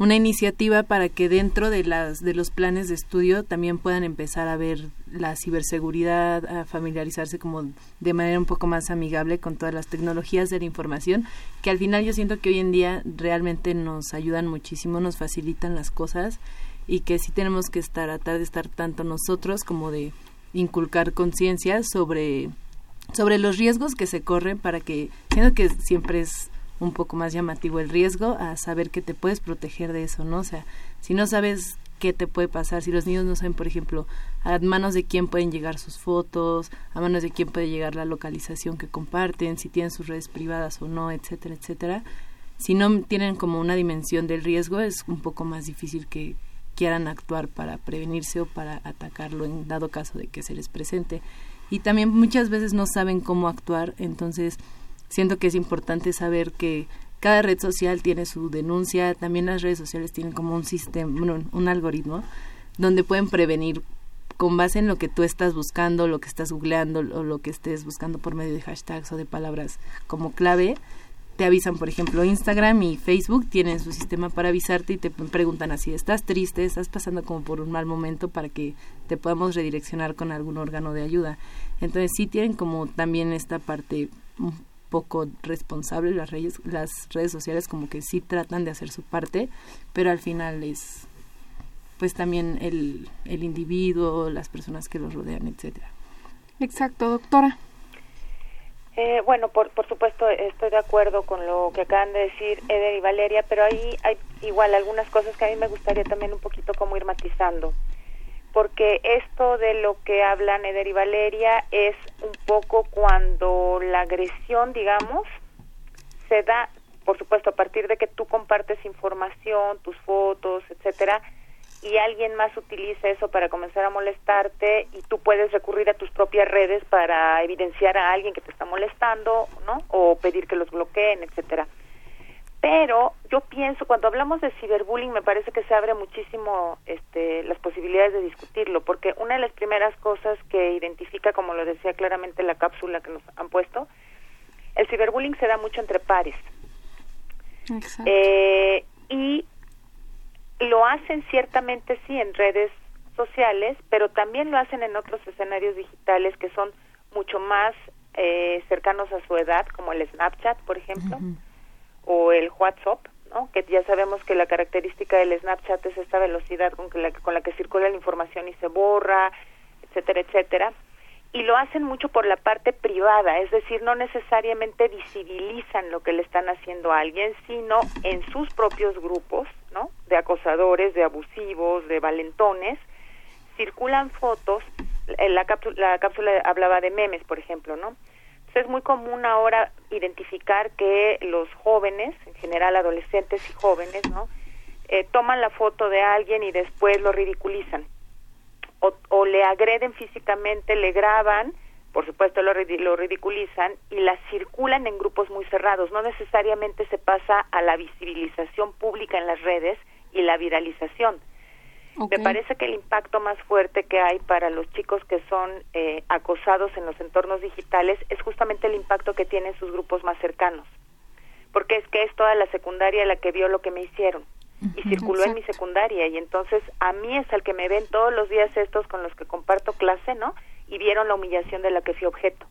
una iniciativa para que dentro de las de los planes de estudio también puedan empezar a ver la ciberseguridad, a familiarizarse como de manera un poco más amigable con todas las tecnologías de la información, que al final yo siento que hoy en día realmente nos ayudan muchísimo, nos facilitan las cosas y que sí tenemos que estar tratar de estar tanto nosotros como de inculcar conciencia sobre sobre los riesgos que se corren para que siento que siempre es un poco más llamativo el riesgo a saber que te puedes proteger de eso, ¿no? O sea, si no sabes qué te puede pasar, si los niños no saben, por ejemplo, a manos de quién pueden llegar sus fotos, a manos de quién puede llegar la localización que comparten, si tienen sus redes privadas o no, etcétera, etcétera. Si no tienen como una dimensión del riesgo, es un poco más difícil que quieran actuar para prevenirse o para atacarlo en dado caso de que se les presente. Y también muchas veces no saben cómo actuar, entonces siento que es importante saber que cada red social tiene su denuncia, también las redes sociales tienen como un sistema, un, algoritmo donde pueden prevenir con base en lo que tú estás buscando, lo que estás googleando o lo que estés buscando por medio de hashtags o de palabras como clave, te avisan, por ejemplo, Instagram y Facebook tienen su sistema para avisarte y te preguntan así, ¿estás triste? ¿Estás pasando como por un mal momento para que te podamos redireccionar con algún órgano de ayuda? Entonces sí tienen como también esta parte poco responsable las redes, las redes sociales como que sí tratan de hacer su parte, pero al final es pues también el, el individuo, las personas que los rodean, etcétera. Exacto, doctora. Eh, bueno, por, por supuesto estoy de acuerdo con lo que acaban de decir Eder y Valeria, pero ahí hay igual algunas cosas que a mí me gustaría también un poquito como ir matizando porque esto de lo que hablan Eder y Valeria es un poco cuando la agresión, digamos, se da, por supuesto, a partir de que tú compartes información, tus fotos, etcétera, y alguien más utiliza eso para comenzar a molestarte y tú puedes recurrir a tus propias redes para evidenciar a alguien que te está molestando, ¿no? O pedir que los bloqueen, etcétera. Pero yo pienso, cuando hablamos de ciberbullying, me parece que se abre muchísimo este, las posibilidades de discutirlo, porque una de las primeras cosas que identifica, como lo decía claramente la cápsula que nos han puesto, el ciberbullying se da mucho entre pares. Eh, y lo hacen ciertamente sí en redes sociales, pero también lo hacen en otros escenarios digitales que son mucho más eh, cercanos a su edad, como el Snapchat, por ejemplo o el WhatsApp, ¿no? que ya sabemos que la característica del Snapchat es esta velocidad con, que la, con la que circula la información y se borra, etcétera, etcétera. Y lo hacen mucho por la parte privada, es decir, no necesariamente visibilizan lo que le están haciendo a alguien, sino en sus propios grupos, ¿no? De acosadores, de abusivos, de valentones, circulan fotos, la cápsula, la cápsula hablaba de memes, por ejemplo, ¿no? Es muy común ahora identificar que los jóvenes, en general adolescentes y jóvenes, ¿no? Eh, toman la foto de alguien y después lo ridiculizan. O, o le agreden físicamente, le graban, por supuesto lo, lo ridiculizan y la circulan en grupos muy cerrados. No necesariamente se pasa a la visibilización pública en las redes y la viralización me parece que el impacto más fuerte que hay para los chicos que son eh, acosados en los entornos digitales es justamente el impacto que tienen sus grupos más cercanos. Porque es que es toda la secundaria la que vio lo que me hicieron y circuló en mi secundaria y entonces a mí es al que me ven todos los días estos con los que comparto clase, ¿no? Y vieron la humillación de la que fui objeto.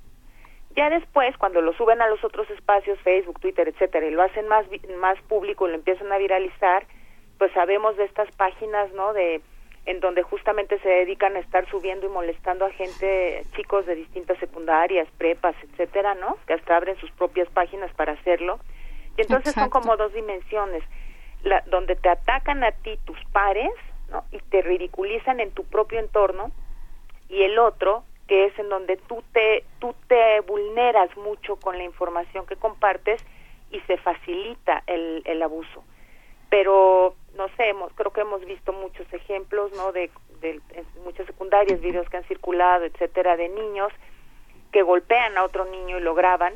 Ya después, cuando lo suben a los otros espacios, Facebook, Twitter, etcétera, y lo hacen más, más público y lo empiezan a viralizar, pues sabemos de estas páginas, ¿no? De en donde justamente se dedican a estar subiendo y molestando a gente, chicos de distintas secundarias, prepas, etcétera, ¿no? Que hasta abren sus propias páginas para hacerlo. Y entonces son como dos dimensiones, la, donde te atacan a ti tus pares, ¿no? Y te ridiculizan en tu propio entorno, y el otro, que es en donde tú te, tú te vulneras mucho con la información que compartes y se facilita el, el abuso pero no sé, hemos, creo que hemos visto muchos ejemplos, ¿no? De, de, muchas secundarias, videos que han circulado, etcétera, de niños que golpean a otro niño y lo graban,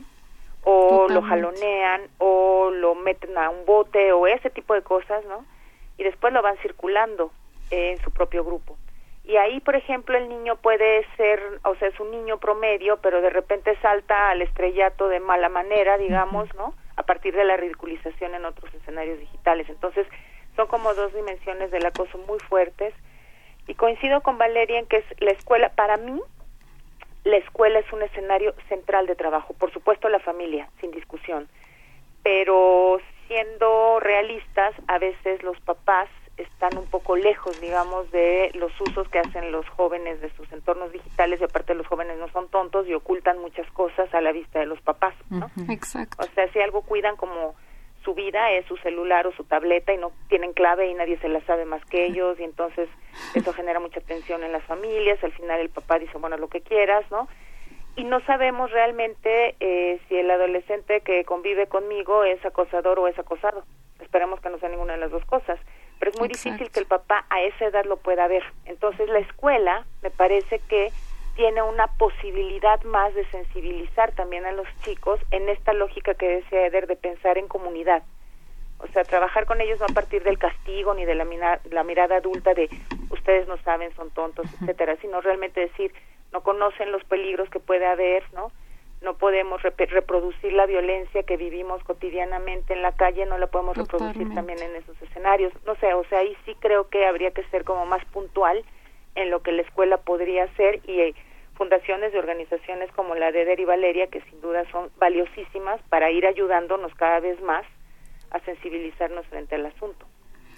o lo jalonean, o lo meten a un bote, o ese tipo de cosas, ¿no? Y después lo van circulando en su propio grupo. Y ahí, por ejemplo, el niño puede ser, o sea, es un niño promedio, pero de repente salta al estrellato de mala manera, digamos, ¿no? a partir de la ridiculización en otros escenarios digitales. Entonces, son como dos dimensiones del acoso muy fuertes. Y coincido con Valeria en que es la escuela, para mí, la escuela es un escenario central de trabajo. Por supuesto, la familia, sin discusión. Pero siendo realistas, a veces los papás están un poco lejos, digamos, de los usos que hacen los jóvenes de sus entornos digitales y aparte los jóvenes no son tontos y ocultan muchas cosas a la vista de los papás, ¿no? Exacto. O sea, si algo cuidan como su vida es su celular o su tableta y no tienen clave y nadie se la sabe más que ellos y entonces eso genera mucha tensión en las familias, al final el papá dice, bueno, lo que quieras, ¿no? Y no sabemos realmente eh, si el adolescente que convive conmigo es acosador o es acosado. Esperemos que no sea ninguna de las dos cosas pero es muy difícil que el papá a esa edad lo pueda ver. Entonces la escuela me parece que tiene una posibilidad más de sensibilizar también a los chicos en esta lógica que decía Eder de pensar en comunidad. O sea, trabajar con ellos no a partir del castigo ni de la, la mirada adulta de ustedes no saben, son tontos, etcétera, sino realmente decir no conocen los peligros que puede haber, ¿no? no podemos reproducir la violencia que vivimos cotidianamente en la calle, no la podemos reproducir también en esos escenarios. No sé, o sea, ahí sí creo que habría que ser como más puntual en lo que la escuela podría hacer y eh, fundaciones de organizaciones como la de y Valeria, que sin duda son valiosísimas para ir ayudándonos cada vez más a sensibilizarnos frente al asunto.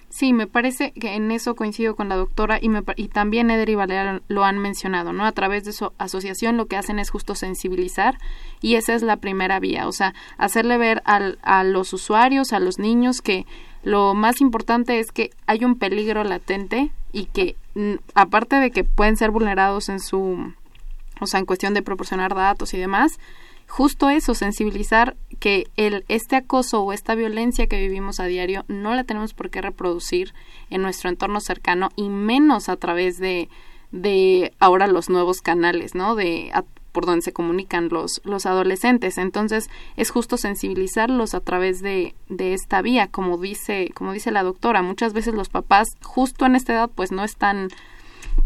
Sí, me parece que en eso coincido con la doctora y, me, y también Eder y Valeria lo han mencionado, ¿no? A través de su asociación lo que hacen es justo sensibilizar y esa es la primera vía, o sea, hacerle ver al, a los usuarios, a los niños que lo más importante es que hay un peligro latente y que mm, aparte de que pueden ser vulnerados en su, o sea, en cuestión de proporcionar datos y demás, justo eso, sensibilizar que el, este acoso o esta violencia que vivimos a diario no la tenemos por qué reproducir en nuestro entorno cercano y menos a través de, de ahora los nuevos canales, ¿no? De por donde se comunican los, los adolescentes. Entonces, es justo sensibilizarlos a través de, de esta vía, como dice, como dice la doctora. Muchas veces los papás, justo en esta edad, pues no están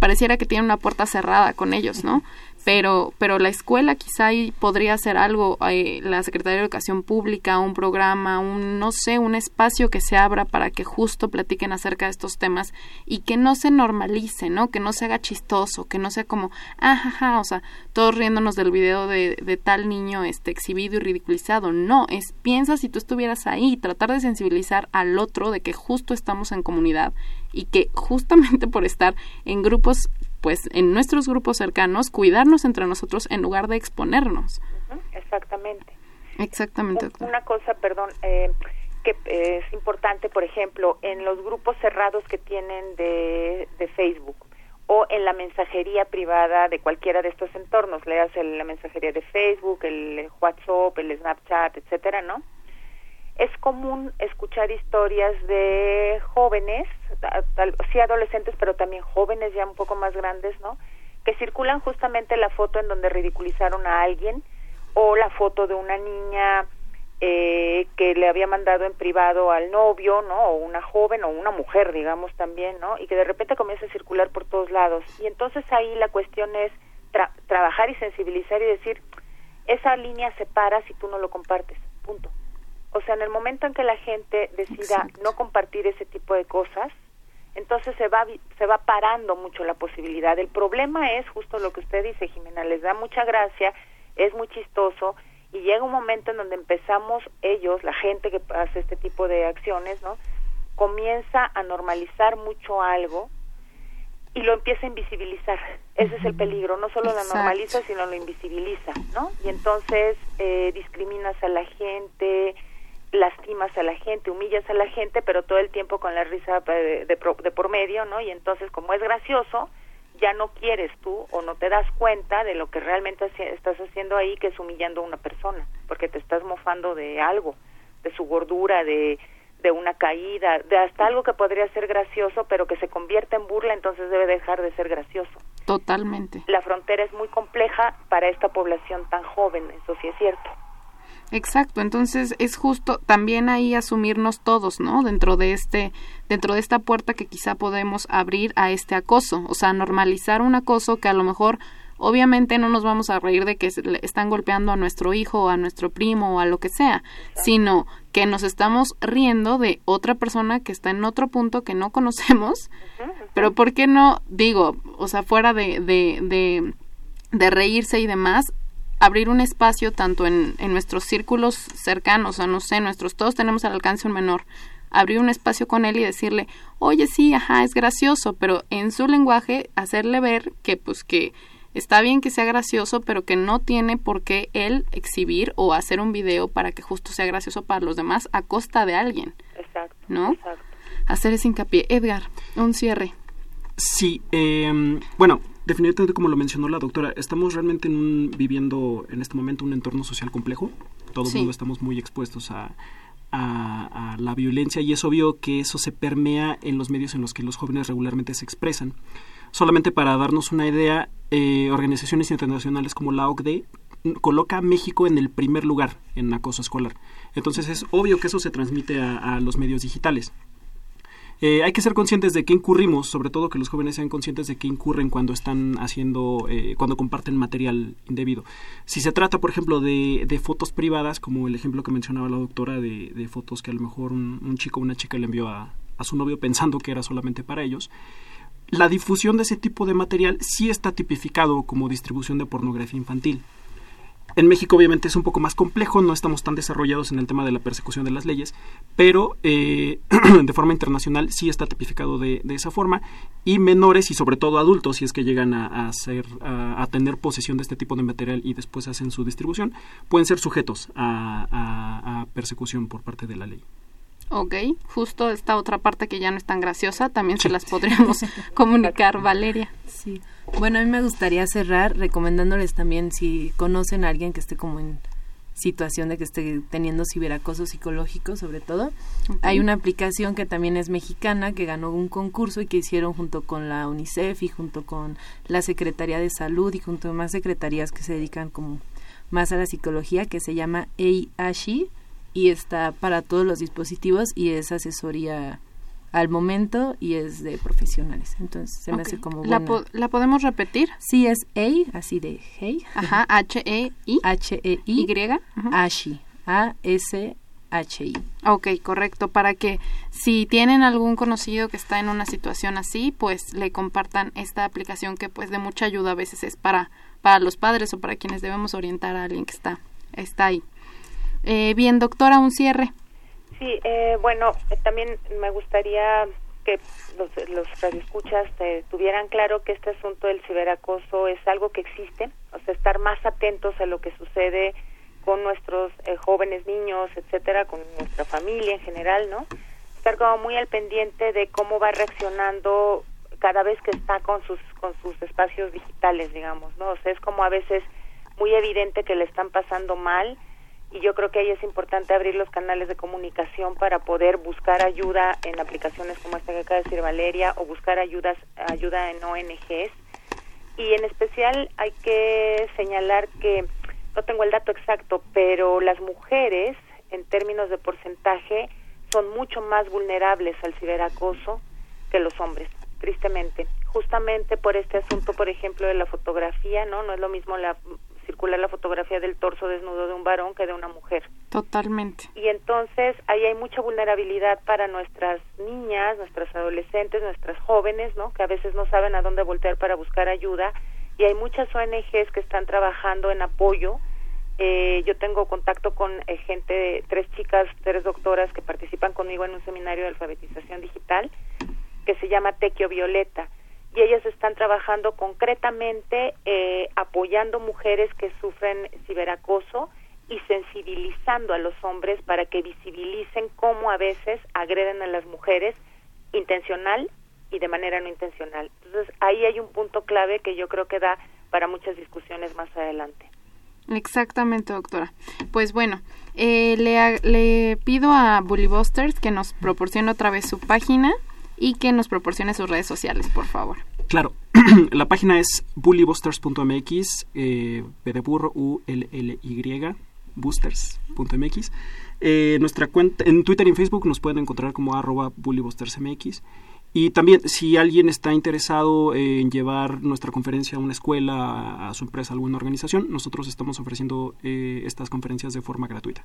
pareciera que tienen una puerta cerrada con ellos, ¿no? Pero pero la escuela quizá ahí podría hacer algo eh, la Secretaría de Educación Pública un programa un no sé un espacio que se abra para que justo platiquen acerca de estos temas y que no se normalice no que no se haga chistoso que no sea como ajaja ah, o sea todos riéndonos del video de, de tal niño este exhibido y ridiculizado. No es piensa si tú estuvieras ahí tratar de sensibilizar al otro de que justo estamos en comunidad y que justamente por estar en grupos pues en nuestros grupos cercanos cuidarnos entre nosotros en lugar de exponernos. exactamente. Exactamente. Una cosa, perdón, eh, que es importante, por ejemplo, en los grupos cerrados que tienen de, de Facebook o en la mensajería privada de cualquiera de estos entornos, leas la mensajería de Facebook, el WhatsApp, el Snapchat, etcétera, ¿no? Es común escuchar historias de jóvenes, sí adolescentes, pero también jóvenes ya un poco más grandes, ¿no? Que circulan justamente la foto en donde ridiculizaron a alguien o la foto de una niña eh, que le había mandado en privado al novio, ¿no? O una joven o una mujer, digamos también, ¿no? Y que de repente comienza a circular por todos lados. Y entonces ahí la cuestión es trabajar y sensibilizar y decir, esa línea se para si tú no lo compartes, punto. O sea, en el momento en que la gente decida no compartir ese tipo de cosas, entonces se va se va parando mucho la posibilidad. El problema es justo lo que usted dice, Jimena, les da mucha gracia, es muy chistoso y llega un momento en donde empezamos ellos, la gente que hace este tipo de acciones, ¿no? Comienza a normalizar mucho algo y lo empieza a invisibilizar. Ese es el peligro, no solo lo normaliza, sino lo invisibiliza, ¿no? Y entonces eh, discriminas a la gente, lastimas a la gente, humillas a la gente, pero todo el tiempo con la risa de, de, por medio, ¿no? Y entonces, como es gracioso, ya no quieres tú o no te das cuenta de lo que realmente estás haciendo ahí, que es humillando a una persona, porque te estás mofando de algo, de su gordura, de, de una caída, de hasta algo que podría ser gracioso, pero que se convierte en burla, entonces debe dejar de ser gracioso. Totalmente. La frontera es muy compleja para esta población tan joven, eso sí es cierto. Exacto, entonces es justo también ahí asumirnos todos, ¿no? Dentro de este dentro de esta puerta que quizá podemos abrir a este acoso, o sea, normalizar un acoso que a lo mejor obviamente no nos vamos a reír de que están golpeando a nuestro hijo o a nuestro primo o a lo que sea, sino que nos estamos riendo de otra persona que está en otro punto que no conocemos, pero ¿por qué no digo, o sea, fuera de, de, de de reírse y demás, abrir un espacio tanto en, en nuestros círculos cercanos, o no sé, nuestros, todos tenemos al alcance un menor, abrir un espacio con él y decirle, oye, sí, ajá, es gracioso, pero en su lenguaje hacerle ver que, pues, que está bien que sea gracioso, pero que no tiene por qué él exhibir o hacer un video para que justo sea gracioso para los demás a costa de alguien. Exacto. ¿No? Exacto. Hacer ese hincapié. Edgar, un cierre. Sí, eh, bueno, definitivamente como lo mencionó la doctora, estamos realmente en un, viviendo en este momento un entorno social complejo. Todo el mundo estamos muy expuestos a, a, la violencia y es obvio que eso se permea en los medios en los que los jóvenes regularmente se expresan. Solamente para darnos una idea, eh, organizaciones internacionales como la OCDE coloca a México en el primer lugar en acoso escolar. Entonces es obvio que eso se transmite a los medios digitales. Eh, hay que ser conscientes de que incurrimos, sobre todo que los jóvenes sean conscientes de que incurren cuando están haciendo, eh, cuando comparten material indebido. Si se trata, por ejemplo, de, de fotos privadas, como el ejemplo que mencionaba la doctora, de, de fotos que a lo mejor un, chico o una chica le envió a su novio pensando que era solamente para ellos, la difusión de ese tipo de material sí está tipificado como distribución de pornografía infantil. En México obviamente es un poco más complejo, no estamos tan desarrollados en el tema de la persecución de las leyes, pero eh, de forma internacional sí está tipificado de, esa forma y menores y sobre todo adultos, si es que llegan a, hacer, a, tener posesión de este tipo de material y después hacen su distribución, pueden ser sujetos a, persecución por parte de la ley. Ok, justo esta otra parte que ya no es tan graciosa, también se las podríamos comunicar, Valeria. Sí. Bueno, a mí me gustaría cerrar recomendándoles también si conocen a alguien que esté como en situación de que esté teniendo ciberacoso psicológico sobre todo. Hay una aplicación que también es mexicana que ganó un concurso y que hicieron junto con la UNICEF y junto con la Secretaría de Salud y junto con más secretarías que se dedican como más a la psicología que se llama EIASHI y está para todos los dispositivos y es asesoría al momento y es de profesionales. Entonces se me hace como ¿La, ¿La, podemos repetir? Sí, es EI, así de hey. Ajá, H-E-I. H-E-I. Y. Ashi. A-S HI. Ok, correcto. Para que si tienen algún conocido que está en una situación así, pues le compartan esta aplicación que pues de mucha ayuda a veces es para, para los padres o para quienes debemos orientar a alguien que está, está ahí. Eh, bien, doctora, un cierre. Sí, eh, bueno, eh, también me gustaría que los, los radioescuchas tuvieran claro que este asunto del ciberacoso es algo que existe, o sea, estar más atentos a lo que sucede con nuestros eh, jóvenes niños, etcétera, con nuestra familia en general, ¿no? Estar como muy al pendiente de cómo va reaccionando cada vez que está con sus con sus espacios digitales, digamos, ¿no? O sea, es como a veces muy evidente que le están pasando mal y yo creo que ahí es importante abrir los canales de comunicación para poder buscar ayuda en aplicaciones como esta que acaba de decir Valeria o buscar ayudas ayuda en ONGs y en especial hay que señalar que no tengo el dato exacto, pero las mujeres, en términos de porcentaje, son mucho más vulnerables al ciberacoso que los hombres, tristemente. Justamente por este asunto, por ejemplo, de la fotografía, ¿no? No es lo mismo la circular la fotografía del torso desnudo de un varón que de una mujer. Totalmente. Y entonces ahí hay mucha vulnerabilidad para nuestras niñas, nuestras adolescentes, nuestras jóvenes, ¿no? Que a veces no saben a dónde voltear para buscar ayuda y hay muchas ONGs que están trabajando en apoyo. Eh, yo tengo contacto con eh, gente, tres chicas, tres doctoras que participan conmigo en un seminario de alfabetización digital que se llama Tequio Violeta y ellas están trabajando concretamente eh, apoyando mujeres que sufren ciberacoso y sensibilizando a los hombres para que visibilicen cómo a veces agreden a las mujeres intencional y de manera no intencional. Entonces, ahí hay un punto clave que yo creo que da para muchas discusiones más adelante. Exactamente, doctora. Pues bueno, eh, le, le, pido a Bully Busters que nos proporcione otra vez su página y que nos proporcione sus redes sociales, por favor. Claro, la página es bullybusters.mx, eh, de burro, U L L Y, boosters.mx. Eh, nuestra cuenta en Twitter y en Facebook nos pueden encontrar como arroba bullybustersmx. Y también, si alguien está interesado en llevar nuestra conferencia a una escuela, a su empresa, a alguna organización, nosotros estamos ofreciendo eh, estas conferencias de forma gratuita.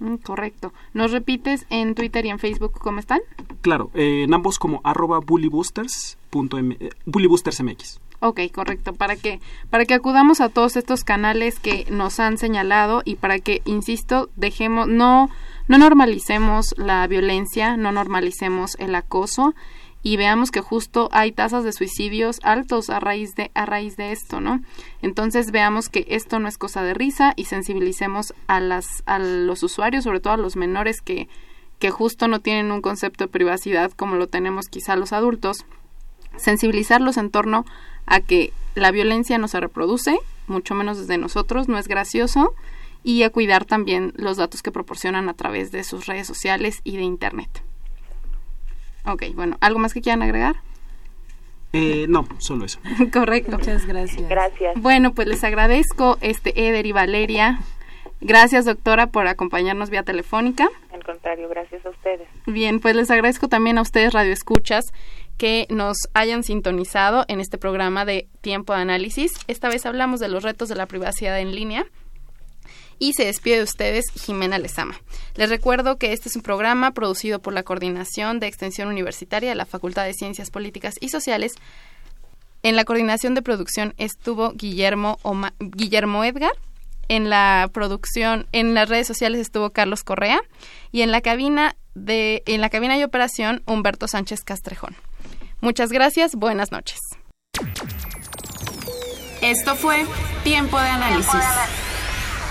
Mm, correcto. ¿Nos repites en Twitter y en Facebook cómo están? Claro, eh, en ambos como arroba bullyboosters.mx. Eh, ok, correcto. Para que, para que acudamos a todos estos canales que nos han señalado y para que, insisto, dejemos, no, no normalicemos la violencia, no normalicemos el acoso y veamos que justo hay tasas de suicidios altos a raíz de a raíz de esto, ¿no? Entonces veamos que esto no es cosa de risa y sensibilicemos a las a los usuarios, sobre todo a los menores que que justo no tienen un concepto de privacidad como lo tenemos quizá los adultos, sensibilizarlos en torno a que la violencia no se reproduce, mucho menos desde nosotros, no es gracioso y a cuidar también los datos que proporcionan a través de sus redes sociales y de internet. Ok, bueno, ¿algo más que quieran agregar? Eh, no, solo eso. Correcto. Muchas gracias. Gracias. Bueno, pues les agradezco, este Eder y Valeria. Gracias, doctora, por acompañarnos vía telefónica. Al contrario, gracias a ustedes. Bien, pues les agradezco también a ustedes, Radio Escuchas, que nos hayan sintonizado en este programa de Tiempo de Análisis. Esta vez hablamos de los retos de la privacidad en línea y se despide de ustedes Jimena Lezama. Les recuerdo que este es un programa producido por la Coordinación de Extensión Universitaria de la Facultad de Ciencias Políticas y Sociales. En la coordinación de producción estuvo Guillermo, Guillermo Edgar. En la producción, en las redes sociales estuvo Carlos Correa y en la cabina de, en la cabina de operación Humberto Sánchez Castrejón. Muchas gracias, buenas noches. Esto fue Tiempo de análisis